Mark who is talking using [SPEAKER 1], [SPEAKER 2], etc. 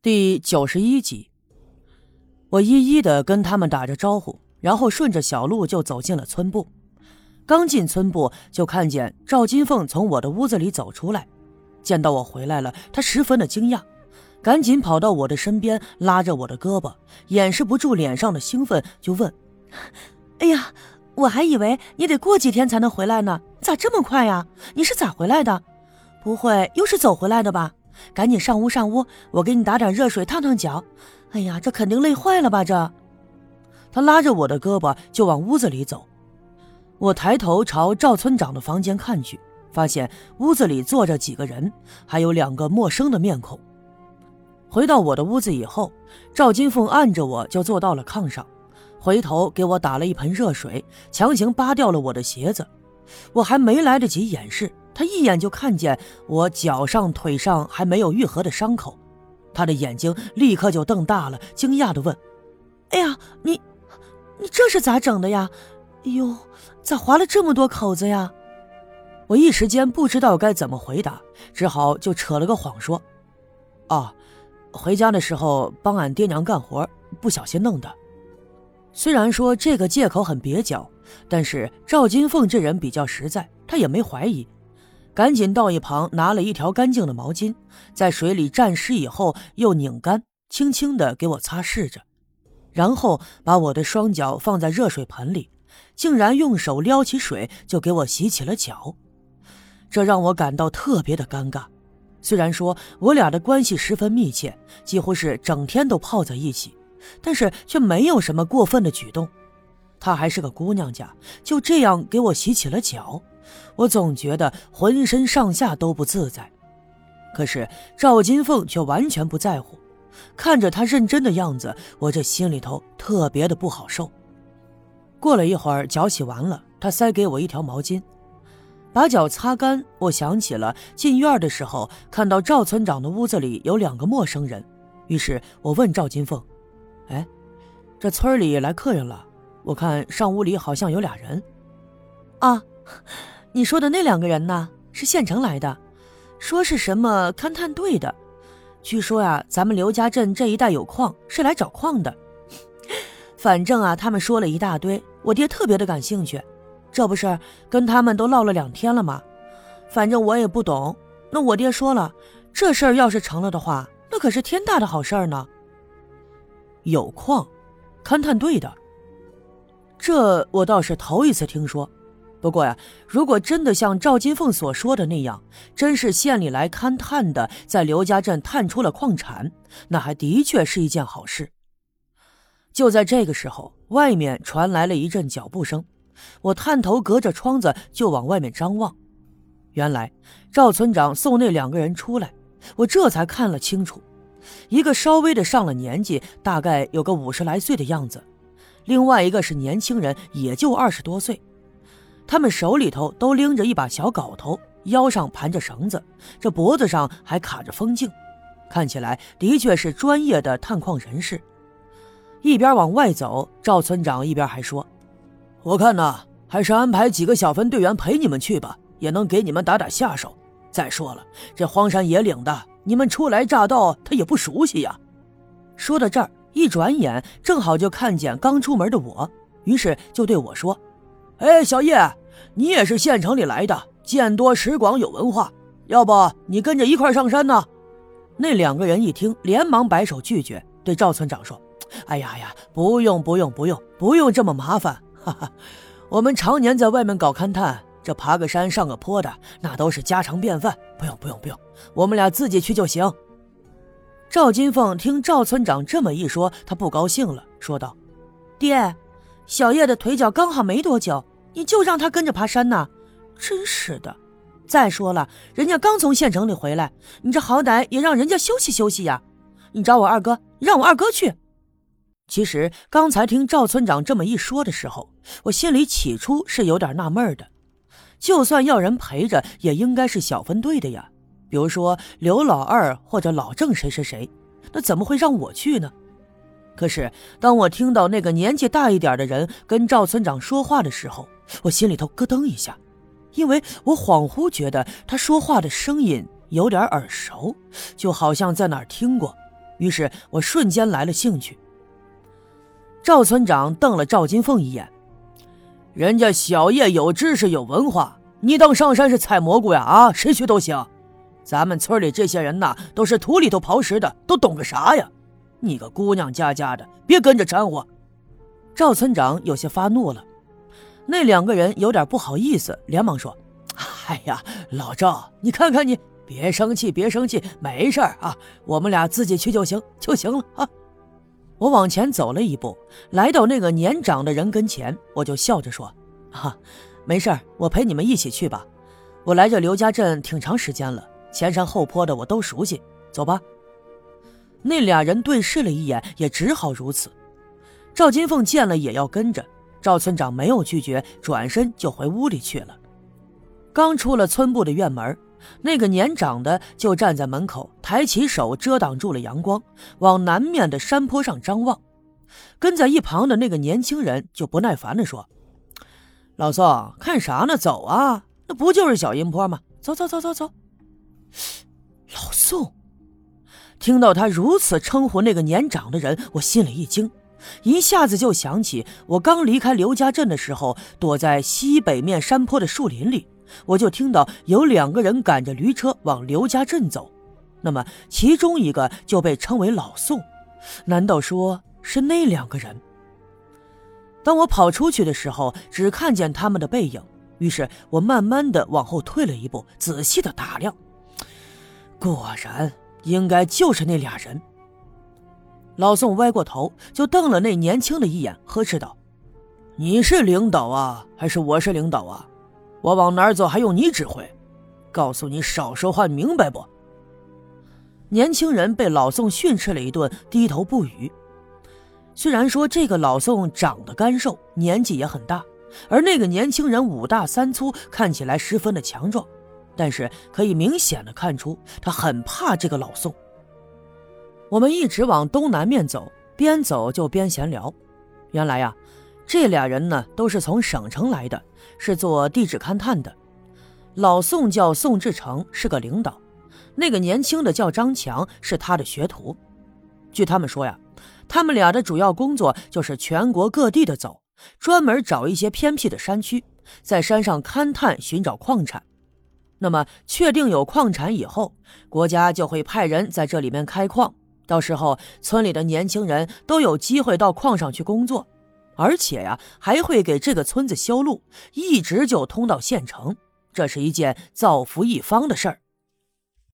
[SPEAKER 1] 第九十一集，我一一的跟他们打着招呼，然后顺着小路就走进了村部。刚进村部，就看见赵金凤从我的屋子里走出来，见到我回来了，她十分的惊讶，赶紧跑到我的身边，拉着我的胳膊，掩饰不住脸上的兴奋，就问：“
[SPEAKER 2] 哎呀，我还以为你得过几天才能回来呢，咋这么快呀？你是咋回来的？不会又是走回来的吧？”赶紧上屋上屋，我给你打点热水烫烫脚。哎呀，这肯定累坏了吧？这，
[SPEAKER 1] 他拉着我的胳膊就往屋子里走。我抬头朝赵村长的房间看去，发现屋子里坐着几个人，还有两个陌生的面孔。回到我的屋子以后，赵金凤按着我就坐到了炕上，回头给我打了一盆热水，强行扒掉了我的鞋子。我还没来得及掩饰。他一眼就看见我脚上、腿上还没有愈合的伤口，他的眼睛立刻就瞪大了，惊讶地问：“
[SPEAKER 2] 哎呀，你，你这是咋整的呀？哎呦，咋划了这么多口子呀？”
[SPEAKER 1] 我一时间不知道该怎么回答，只好就扯了个谎说：“哦，回家的时候帮俺爹娘干活，不小心弄的。”虽然说这个借口很蹩脚，但是赵金凤这人比较实在，他也没怀疑。赶紧到一旁拿了一条干净的毛巾，在水里蘸湿以后又拧干，轻轻地给我擦拭着，然后把我的双脚放在热水盆里，竟然用手撩起水就给我洗起了脚，这让我感到特别的尴尬。虽然说我俩的关系十分密切，几乎是整天都泡在一起，但是却没有什么过分的举动。她还是个姑娘家，就这样给我洗起了脚。我总觉得浑身上下都不自在，可是赵金凤却完全不在乎。看着她认真的样子，我这心里头特别的不好受。过了一会儿，脚洗完了，她塞给我一条毛巾，把脚擦干。我想起了进院的时候看到赵村长的屋子里有两个陌生人，于是我问赵金凤：“哎，这村里来客人了？我看上屋里好像有俩人。”
[SPEAKER 2] 啊。你说的那两个人呢？是县城来的，说是什么勘探队的。据说呀，咱们刘家镇这一带有矿，是来找矿的。反正啊，他们说了一大堆，我爹特别的感兴趣。这不是跟他们都唠了两天了吗？反正我也不懂。那我爹说了，这事儿要是成了的话，那可是天大的好事儿呢。
[SPEAKER 1] 有矿，勘探队的，这我倒是头一次听说。不过呀，如果真的像赵金凤所说的那样，真是县里来勘探的，在刘家镇探出了矿产，那还的确是一件好事。就在这个时候，外面传来了一阵脚步声，我探头隔着窗子就往外面张望。原来赵村长送那两个人出来，我这才看了清楚，一个稍微的上了年纪，大概有个五十来岁的样子，另外一个是年轻人，也就二十多岁。他们手里头都拎着一把小镐头，腰上盘着绳子，这脖子上还卡着风镜，看起来的确是专业的探矿人士。一边往外走，赵村长一边还说：“我看呐，还是安排几个小分队员陪你们去吧，也能给你们打打下手。再说了，这荒山野岭的，你们初来乍到，他也不熟悉呀。”说到这儿，一转眼正好就看见刚出门的我，于是就对我说。哎，小叶，你也是县城里来的，见多识广，有文化，要不你跟着一块上山呢？那两个人一听，连忙摆手拒绝，对赵村长说：“哎呀呀，不用不用不用不用这么麻烦，哈哈，我们常年在外面搞勘探，这爬个山上个坡的，那都是家常便饭，不用不用不用，我们俩自己去就行。”赵金凤听赵村长这么一说，他不高兴了，说道：“
[SPEAKER 2] 爹。”小叶的腿脚刚好没多久，你就让他跟着爬山呢？真是的！再说了，人家刚从县城里回来，你这好歹也让人家休息休息呀！你找我二哥，让我二哥去。
[SPEAKER 1] 其实刚才听赵村长这么一说的时候，我心里起初是有点纳闷的。就算要人陪着，也应该是小分队的呀，比如说刘老二或者老郑谁谁谁，那怎么会让我去呢？可是，当我听到那个年纪大一点的人跟赵村长说话的时候，我心里头咯噔一下，因为我恍惚觉得他说话的声音有点耳熟，就好像在哪儿听过。于是我瞬间来了兴趣。赵村长瞪了赵金凤一眼：“人家小叶有知识有文化，你当上山是采蘑菇呀？啊，谁去都行。咱们村里这些人呐，都是土里头刨食的，都懂个啥呀？你个姑娘家家的，别跟着掺和。”赵村长有些发怒了。那两个人有点不好意思，连忙说：“哎呀，老赵，你看看你，别生气，别生气，没事啊，我们俩自己去就行就行了啊。”我往前走了一步，来到那个年长的人跟前，我就笑着说：“哈，没事我陪你们一起去吧。我来这刘家镇挺长时间了，前山后坡的我都熟悉。走吧。”那俩人对视了一眼，也只好如此。赵金凤见了也要跟着，赵村长没有拒绝，转身就回屋里去了。刚出了村部的院门。那个年长的就站在门口，抬起手遮挡住了阳光，往南面的山坡上张望。跟在一旁的那个年轻人就不耐烦地说：“老宋，看啥呢？走啊！那不就是小阴坡吗？走走走走走。”老宋听到他如此称呼那个年长的人，我心里一惊，一下子就想起我刚离开刘家镇的时候，躲在西北面山坡的树林里。我就听到有两个人赶着驴车往刘家镇走，那么其中一个就被称为老宋，难道说是那两个人？当我跑出去的时候，只看见他们的背影，于是我慢慢的往后退了一步，仔细的打量，果然应该就是那俩人。老宋歪过头就瞪了那年轻的一眼，呵斥道：“你是领导啊，还是我是领导啊？”我往哪儿走还用你指挥？告诉你少说话，明白不？年轻人被老宋训斥了一顿，低头不语。虽然说这个老宋长得干瘦，年纪也很大，而那个年轻人五大三粗，看起来十分的强壮，但是可以明显的看出他很怕这个老宋。我们一直往东南面走，边走就边闲聊。原来呀。这俩人呢，都是从省城来的，是做地质勘探的。老宋叫宋志成，是个领导；那个年轻的叫张强，是他的学徒。据他们说呀，他们俩的主要工作就是全国各地的走，专门找一些偏僻的山区，在山上勘探寻找矿产。那么确定有矿产以后，国家就会派人在这里面开矿，到时候村里的年轻人都有机会到矿上去工作。而且呀，还会给这个村子修路，一直就通到县城，这是一件造福一方的事儿。